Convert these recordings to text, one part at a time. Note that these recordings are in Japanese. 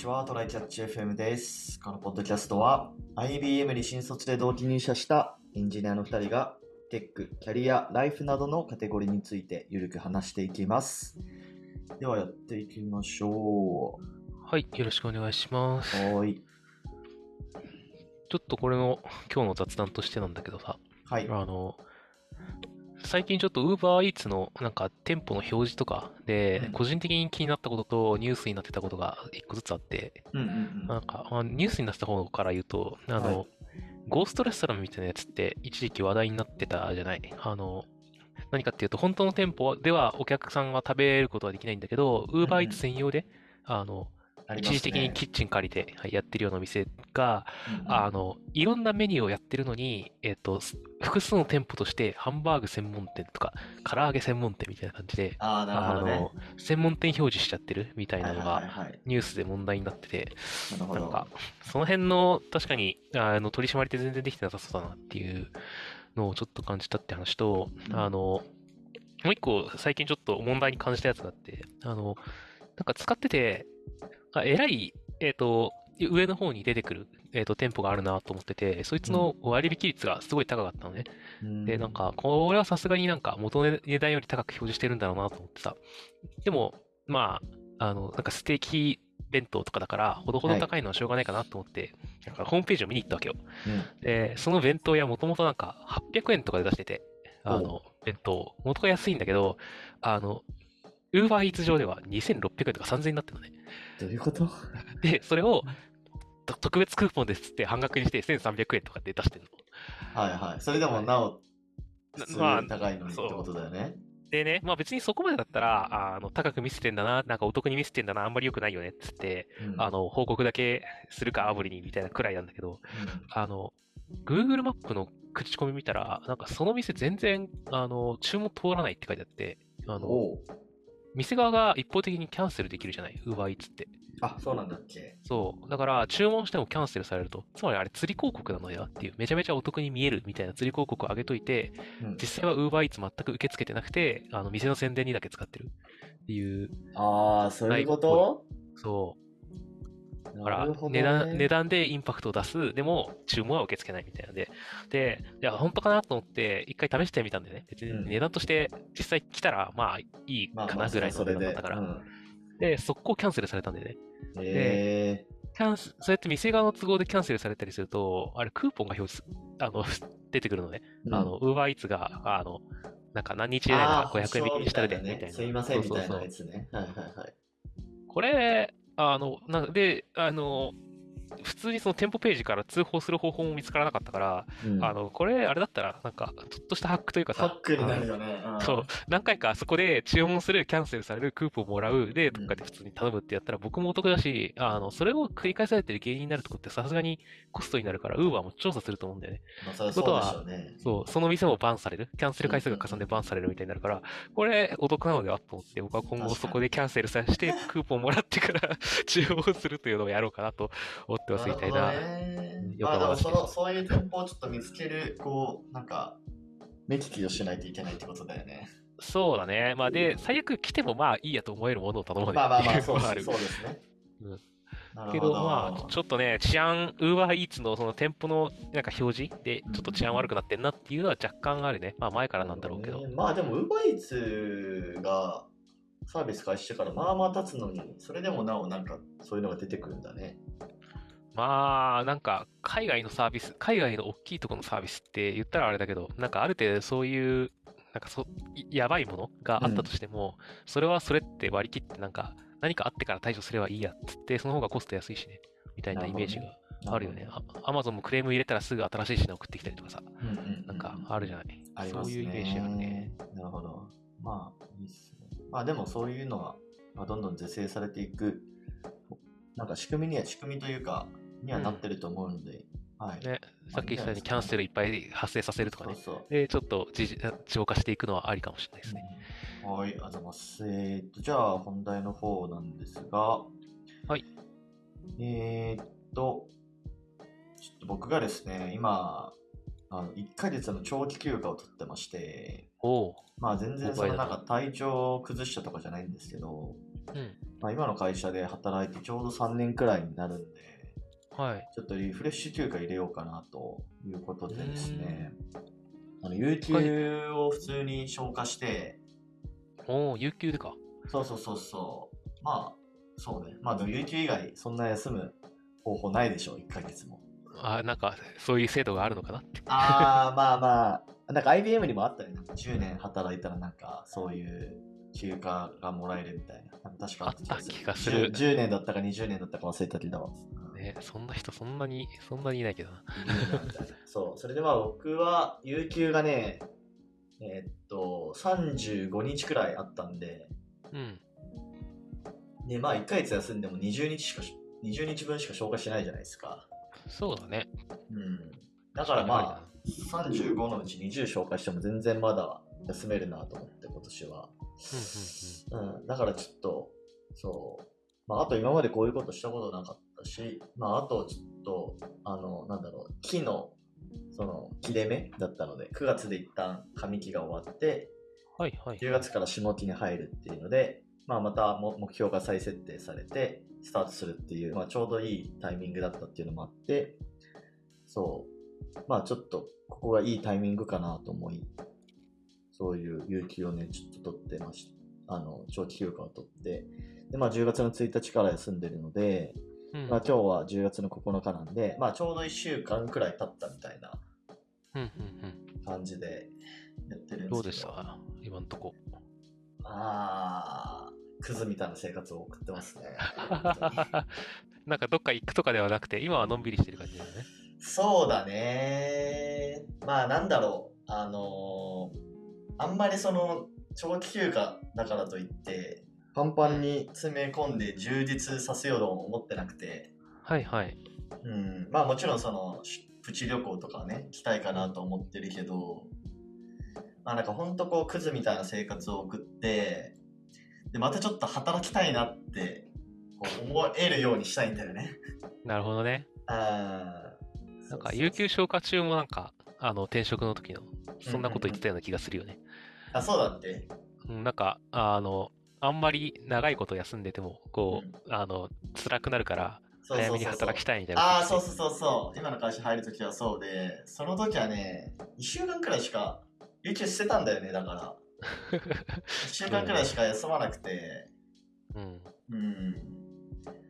ちは、トライキャッチ FM です。このポッドキャストは、IBM に新卒で同期入社したエンジニアの2人が、テック、キャリア、ライフなどのカテゴリーについてゆるく話していきます。ではやっていきましょはい、よろしくお願いします。う。はーい。ちょっとこれの今日の雑談としてなんだけどさ、はい。あの、最近ちょっと UberEats のなんか店舗の表示とかでうん、個人的に気になったこととニュースになってたことが一個ずつあって、うんうんうん。なんかあニュースになってた方から言うと、あの、はいゴーストレストランみたいなやつって一時期話題になってたじゃない？あの、何かっていうと、本当の店舗ではお客さんが食べることはできないんだけど、うん UberEats 専用で、あの、ね一時的にキッチン借りてはいやってるようなお店が、うんうんあの、いろんなメニューをやってるのに、えっと、す複数の店舗として、ハンバーグ専門店とか、唐揚げ専門店みたいな感じで、あねの。、専門店表示しちゃってるみたいなのが。ニュースで問題になってて。なんか、その辺の、確かに、あの、取り締まりって全然できてなさそうだなっていうのをちょっと感じたって話と、うんあの、もう一個最近ちょっと問題に感じたやつがあって、あの、なんか使ってて、あ偉い、えっ、と、上の方に出てくる、えっ、と、店舗があるなと思ってて、そいつの割引率がすごい高かったのね。うんで、なん、か、これはさすがになんか元の値段より高く表示してるんだろうなと思ってさ。でも、まあ、あの、なんかステーキ弁当とかだから、ほどほど高いのはしょうがないかなと思って、なんかホームページを見に行ったわけよ。うんで、その弁当屋もともとなんか800円とかで出してて、あおの、弁当、元が安いんだけど、あの、ウーバーイーツ上では2600円とか3000円になってるのね。どういうこと？で、それを、と特別クーポンですって半額にして1300円とかで出してるの。はいはい。それでもなお、まあに高いのにってことだよね。でね、まあ別にそこまでだったら、あの、高く見せてんだな、なんかお得に見せてんだな、あんまり良くないよねっつって、うんあの、報告だけするかアプリにみたいなくらいなんだけど、あの、Google マップの口コミ見たら、なんかその店全然、あの、注文通らないって書いてあって、あの、店側が一方的にキャンセルできるじゃない、UberEats って。あ、そうなんだっけそう。だから、注文してもキャンセルされると。つまりあれ、釣り広告なのではっていう、めちゃめちゃお得に見えるみたいな釣り広告を上げといて、うん実際は UberEats 全く受け付けてなくて、あの、店の宣伝にだけ使ってるっていう、ああ、そういうこと？そう。だからなるほど、ね。値段、値段でインパクトを出す、でも注文は受け付けないみたいなので、で、いや、本当かなと思って、一回試してみたんでね、別にうん値段として実際来たら、まあいいかなぐらいの。値段だったから、うんで、速攻キャンセルされたんでね。えキャンセそうやって店側の都合でキャンセルされたりすると、あれ、クーポンが表示す、あの、出てくるのね。ーあの、ウーバーイーツが、あの、なんか何日以内ならあー500円引きにしたるで、みたいな。すいませんみたいなやつね。はいはいはい。これ、あの、なんで、あの、普通にその店舗ページから通報する方法も見つからなかったから、うん。あの、これ、あれだったら、なんか、ちょっとしたハックというかさ、ハックになるあよね。のそう、何回かそこで注文する、キャンセルされる、クーポンもらう、で、ん。とかで普通に頼むってやったら、僕もお得だし、あの、それを繰り返されてる原因になるとこってさすがにコストになるから、ウーバーも調査すると思うんだよね。まあそう。そう、その店もバンされる、キャンセル回数が重ねてバンされるみたいになるから、これ、お得なのではと思って、僕は今後そこでキャンセルさせて、クーポンもらってから 注文するというのをやろうかなと思ってますみたいな。るほどねよまあでもく話そのそういう店舗をちょっと見つける、こう、なんか、目利きをしないといけないってことだよね。そうだね。まあで、最悪来てもまあいいやと思えるものを頼むまあまあまあ、っていそううのはあるそうですね。うんなるほどけど、まあ、ちょっとね、治安、ウーバーイーツのその店舗のなんか表示で、ちょっと治安悪くなってんなっていうのは若干あるね。まあ前からなんだろうけど。ねまあでも、UberEats がサービス開始してからまあまあ経つのに、それでもなおなんかそういうのが出てくるんだね。まあ、なんか、海外のサービス、海外の大きいところのサービスって言ったらあれだけど、なんかある程度そういう、なんかそ、いやばいものがあったとしても、それはそれって割り切ってなんか、何かあってから対処すればいいやっつって、その方がコスト安いしね、みたいなイメージがあるよね。アマゾンもクレーム入れたらすぐ新しい品送ってきたりとかさ、うんうんうんなんかあるじゃない。ありますね。そういうイメージあるね。。なるほど。まあ、いいっすね。まあでもそういうのは、まあ、どんどん是正されていく、なんか仕組みには、仕組みというか、にはなってると思うので、はい。ね、さっき言ったようにキャンセルいっぱい発生させるとかね。そうそう。で、ちょっと自浄化していくのはありかもしれないですね。はい、ありがとうございます。えーっと、じゃあ本題の方なんですが、はい。えーっと、ちょっと僕がですね、今、あの1ヶ月の長期休暇を取ってまして、まあ全然そのなんか体調を崩したとかじゃないんですけど、うん。まあ、今の会社で働いてちょうど3年くらいになるんで、はい。ちょっとリフレッシュ休暇入れようかなということでですね、あの有給を普通に消化して、おお、有給でか。そうそうそうそう、まあ、そうね、まあでも有給以外そんな休む方法ないでしょう、1ヶ月も。あ、なんか、そういう制度があるのかなって。ああ、まあまあ、なんか IBM にもあったね、なんか10年働いたらなんかそういう休暇がもらえるみたいな。確かあった気がする 10, 10年だったか20年だったか忘れたけど。ね、そんな人そんなに、そんなにいないけどな。そう、それでまあ僕は有給がね、えーっと、35日くらいあったんで、うん。で、まあ1ヶ月休んでも20日しか、20日分しか消化しないじゃないですか。そうだね。うん。だからまあ、35のうち20消化しても全然まだ休めるなと思って今年は。うん、だからちょっと、そう。まあ、あと今までこういうことしたことなかったし、まあ、あとちょっと、あの、なんだろう、木の、その、切れ目だったので、9月で一旦上期が終わって、はいはい。10月から下期に入るっていうので、まあ、またも目標が再設定されて、スタートするっていう、まあ、ちょうどいいタイミングだったっていうのもあって、そう。まあ、ちょっと、ここがいいタイミングかなと思い、そういう有給をね、ちょっと取ってました。あの、長期休暇を取って、で、まあ、10月の1日から休んでるので、うんまあ、今日は10月の9日なんで、まあ、ちょうど1週間くらい経ったみたいなうんうん感じでやってるんですけうん。どうでした？今んとこ。ああ、クズみたいな生活を送ってますね。なんかどっか行くとかではなくて、今はのんびりしてる感じだよね。そうだね。まあなんだろう。あのーあんまりその長期休暇だからといって、パンパンに詰め込んで充実させようとも思ってなくて、はいはい。うん、まあもちろんそのしプチ旅行とかね、来たいかなと思ってるけど、まあなんかほんとこうクズみたいな生活を送って、で、またちょっと働きたいなってこう思えるようにしたいんだよね。なるほどね。あーなんか、有給消化中もなんか、あの、転職の時の、そんなこと言ってたような気がするよね。あ、そうだって。うん、なんか、あの、あんまり長いこと休んでても、こう、あの、辛くなるから、早めに働きたいみたいな。ああ、そうそうそうそう。今の会社入るときはそうで、その時はね、1週間くらいしか、有給してたんだよね、だから。1週間くらいしか休まなくて、うん。うん。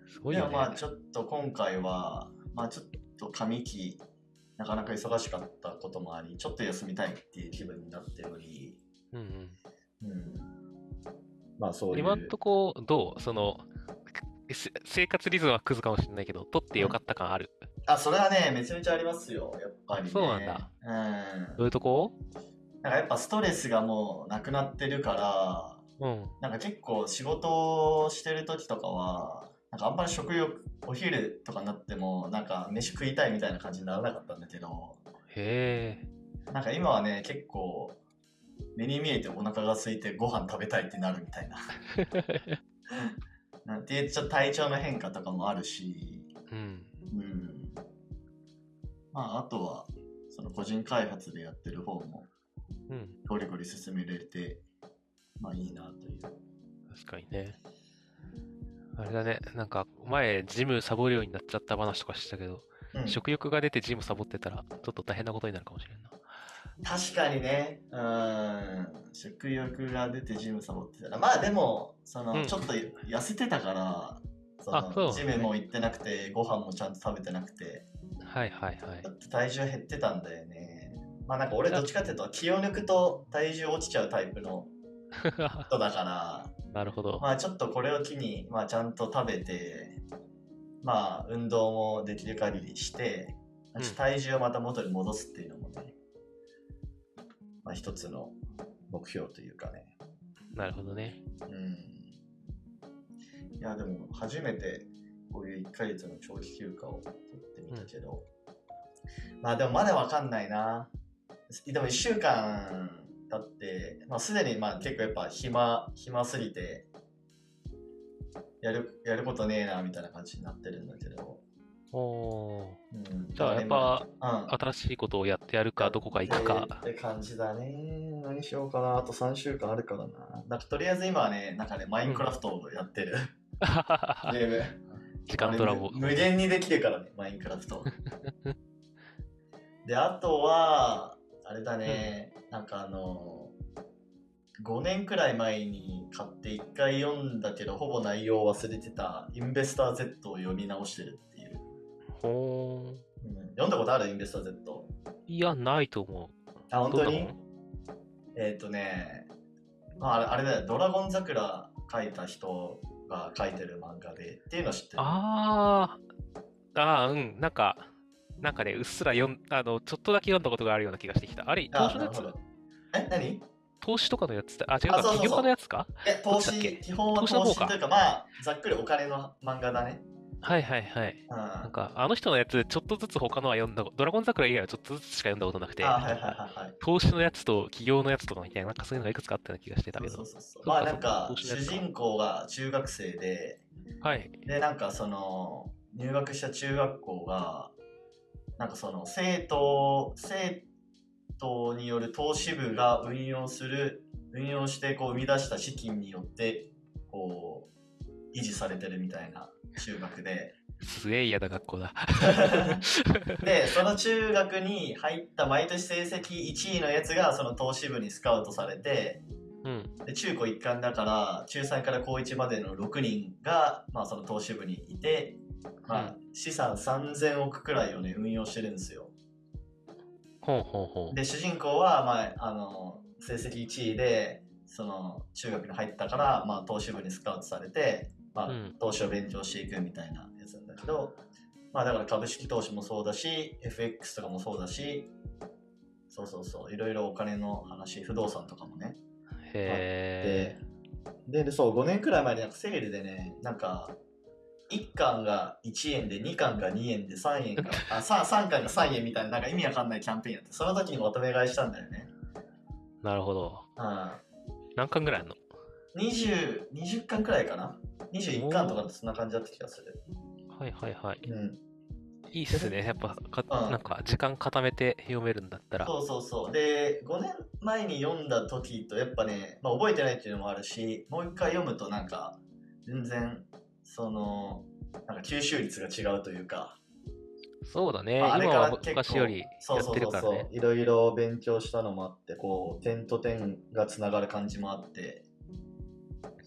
すごいよね。でもまあちょっと今回は、まあちょっと上期、なかなか忙しかったこともあり、ちょっと休みたいっていう気分になっており、うんうん。うん。まあそう。今んとこ、どう？その、せ生活リズムはクズかもしれないけど、取ってよかった感ある？あ、それはね、めちゃめちゃありますよ、やっぱり、ね。そうなんだ。うん。どういうとこ？なんかやっぱストレスがもうなくなってるから、うん。なんか結構仕事をしてる時とかは、なんかあんまり食欲、お昼とかになっても、なんか飯食いたいみたいな感じにならなかったんだけど、へえ。なんか今はね、結構、目に見えてお腹が空いてご飯食べたいってなるみたいな。なんていうちょっと体調の変化とかもあるし、うん。うん。まあ、あとは、その個人開発でやってる方も、うん。ゴリゴリ進めれて、まあいいなという。確かにね。あれだね、なんか前ジムサボるようになっちゃった話とかしてたけど、うん、食欲が出てジムサボってたらちょっと大変なことになるかもしれんな。確かにね、うん、食欲が出てジムサボってたら、まあでも、その、うん。ちょっと痩せてたから、そのジムも行ってなくて、ご飯もちゃんと食べてなくて、はいはいはい。ちょ。っと体重減ってたんだよね。まあなんか俺どっちかっていうと気を抜くと体重落ちちゃうタイプの人だから、なるほど。まあちょっとこれを機に、まあちゃんと食べて、まあ運動もできる限りして、うん。体重をまた元に戻すっていうのもね、まあ一つの目標というかね。なるほどね。うん。いやでも初めてこういう1ヶ月の長期休暇を取ってみたけど、まあでもまだわかんないな。でも1週間経って、まあすでにまあ結構やっぱ暇、暇すぎて、やる、やることねえなみたいな感じになってるんだけど、おーうん、じゃあやっぱ、うん、新しいことをやってやるか、どこか行くか。って感じだね。何しようかな。あと3週間あるからな。なんかとりあえず今はね、なんかね、マインクラフトをやってる、ゲーム。時間トラボ。無無限にできるからね、マインクラフト。で、あとは、あれだね、なんかあの、5年くらい前に買って1回読んだけど、ほぼ内容を忘れてた、インベスター Z を読み直してる。ほー。うん、読んだことあるインベスター Z？いや、ないと思あ、う。本当に？えっ、とね、まあ、あれだよ、ドラゴン桜書いた人が書いてる漫画で、っていうの知ってる？あー、あー、うん、なんか、なんかね、うっすら読ん、あの、ちょっとだけ読んだことがあるような気がしてきた。あれ、投資のやつ？え、何？投資とかのやつ？あ、違うか、あそうそうそう。起業家のやつか？え、投資、基本は投資というか、まあ、ざっくりお金の漫画だね。はいはいはい。うん。なんか、あの人のやつ、ちょっとずつ他のは読んだ、ドラゴン桜以外はちょっとずつしか読んだことなくて、あ、はいはいはいはい。投資のやつと起業のやつとかみたいな、なんかそういうのがいくつかあったような気がしてたけどそうそう。そうそう。そうかまあなんか主人公が中学生で、はい。でなんかその入学した中学校がなんかその生徒生徒による投資部が運用する運用してこう生み出した資金によってこう維持されてるみたいな中学ですげえ嫌な学校だ。でその中学に入った毎年成績1位のやつがその投資部にスカウトされてうん。で中高一貫だから中3から高1までの6人が、まあ、その投資部にいて、まあ、資産3000億くらいをね運用してるんですよほうほうほう。で主人公は、まあ、あの成績1位でその中学に入ったから、まあ、投資部にスカウトされて、まあうん。投資を勉強していくみたいなやつなんだけど、まあ、だから株式投資もそうだし FX とかもそうだしそうそうそういろいろお金の話不動産とかもね。へででそう5年くらい前になんかセールでねなんか1巻が1円で2巻が2円で3円が あ 3, 3巻が3円みたいななんか意味わかんないキャンペーンやってその時にまとめ買いしたんだよね。ー。なるほど。うん。何巻ぐらいあんの？20 20巻くらいかな？21巻とかそんな感じだった気がするはいはいはい。うんいいっすね。やっぱか、うんなんか時間固めて読めるんだったら。そうそうそうで5年前に読んだ時とやっぱね、まあ、覚えてないっていうのもあるしもう一回読むとなんか全然そのなんか吸収率が違うというかそうだね。まああれから結構昔よりやってるからね。いろいろ勉強したのもあってこう点と点がつながる感じもあって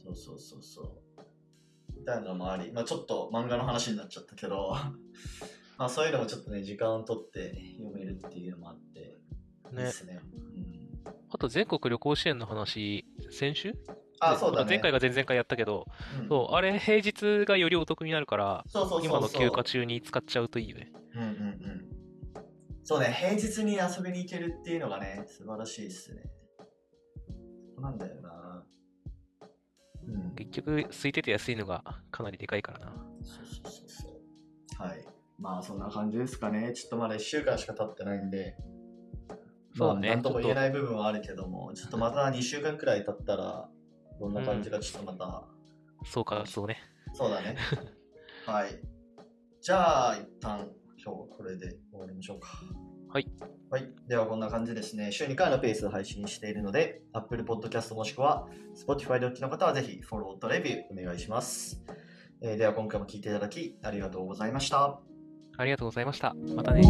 そうそうそうそう。みたいなのもあり、まあ、ちょっと漫画の話になっちゃったけど まあそういうのもちょっとね時間を取って読めるっていうのもあっていいでね。すね。うん、あと全国旅行支援の話、先週？あそうだね。前回が前々回やったけど、うん。そう、あれ平日がよりお得になるから、そうそうそうそう。今の休暇中に使っちゃうといいよね。うんうんうん。そうね平日に遊びに行けるっていうのがね素晴らしいっすね。なんだよな。うん結局、空いてて安いのがかなりでかいからな。そうそうそうそう。はい。まあそんな感じですかね。ちょっとまだ1週間しか経ってないんで、そうねまあ、なんとも言えない部分はあるけども、ちょっとまた2週間くらい経ったら、どんな感じかちょっとまた、そうか、そうね。そうだね。はい。じゃあ、一旦今日はこれで終わりましょうか。はい。はい。ではこんな感じですね。週2回のペースで配信しているので、Apple Podcast もしくは Spotify でお聞きの方はぜひフォローとレビューお願いします。えーでは今回も聞いていただきありがとうございました。ありがとうございました。またね。